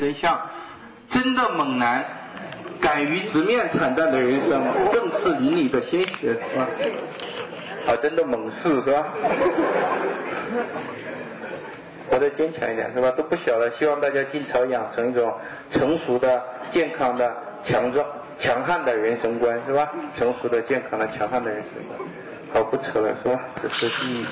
真相。真的猛男，敢于直面惨淡的人生，正是淋漓的鲜血，是吧？啊，真的猛士，是吧？活得坚强一点，是吧？都不小了，希望大家尽早养成一种成熟的、健康的、强壮、强悍的人生观，是吧？成熟的、健康的、强悍的人生观。好，不扯了，是吧？这是第。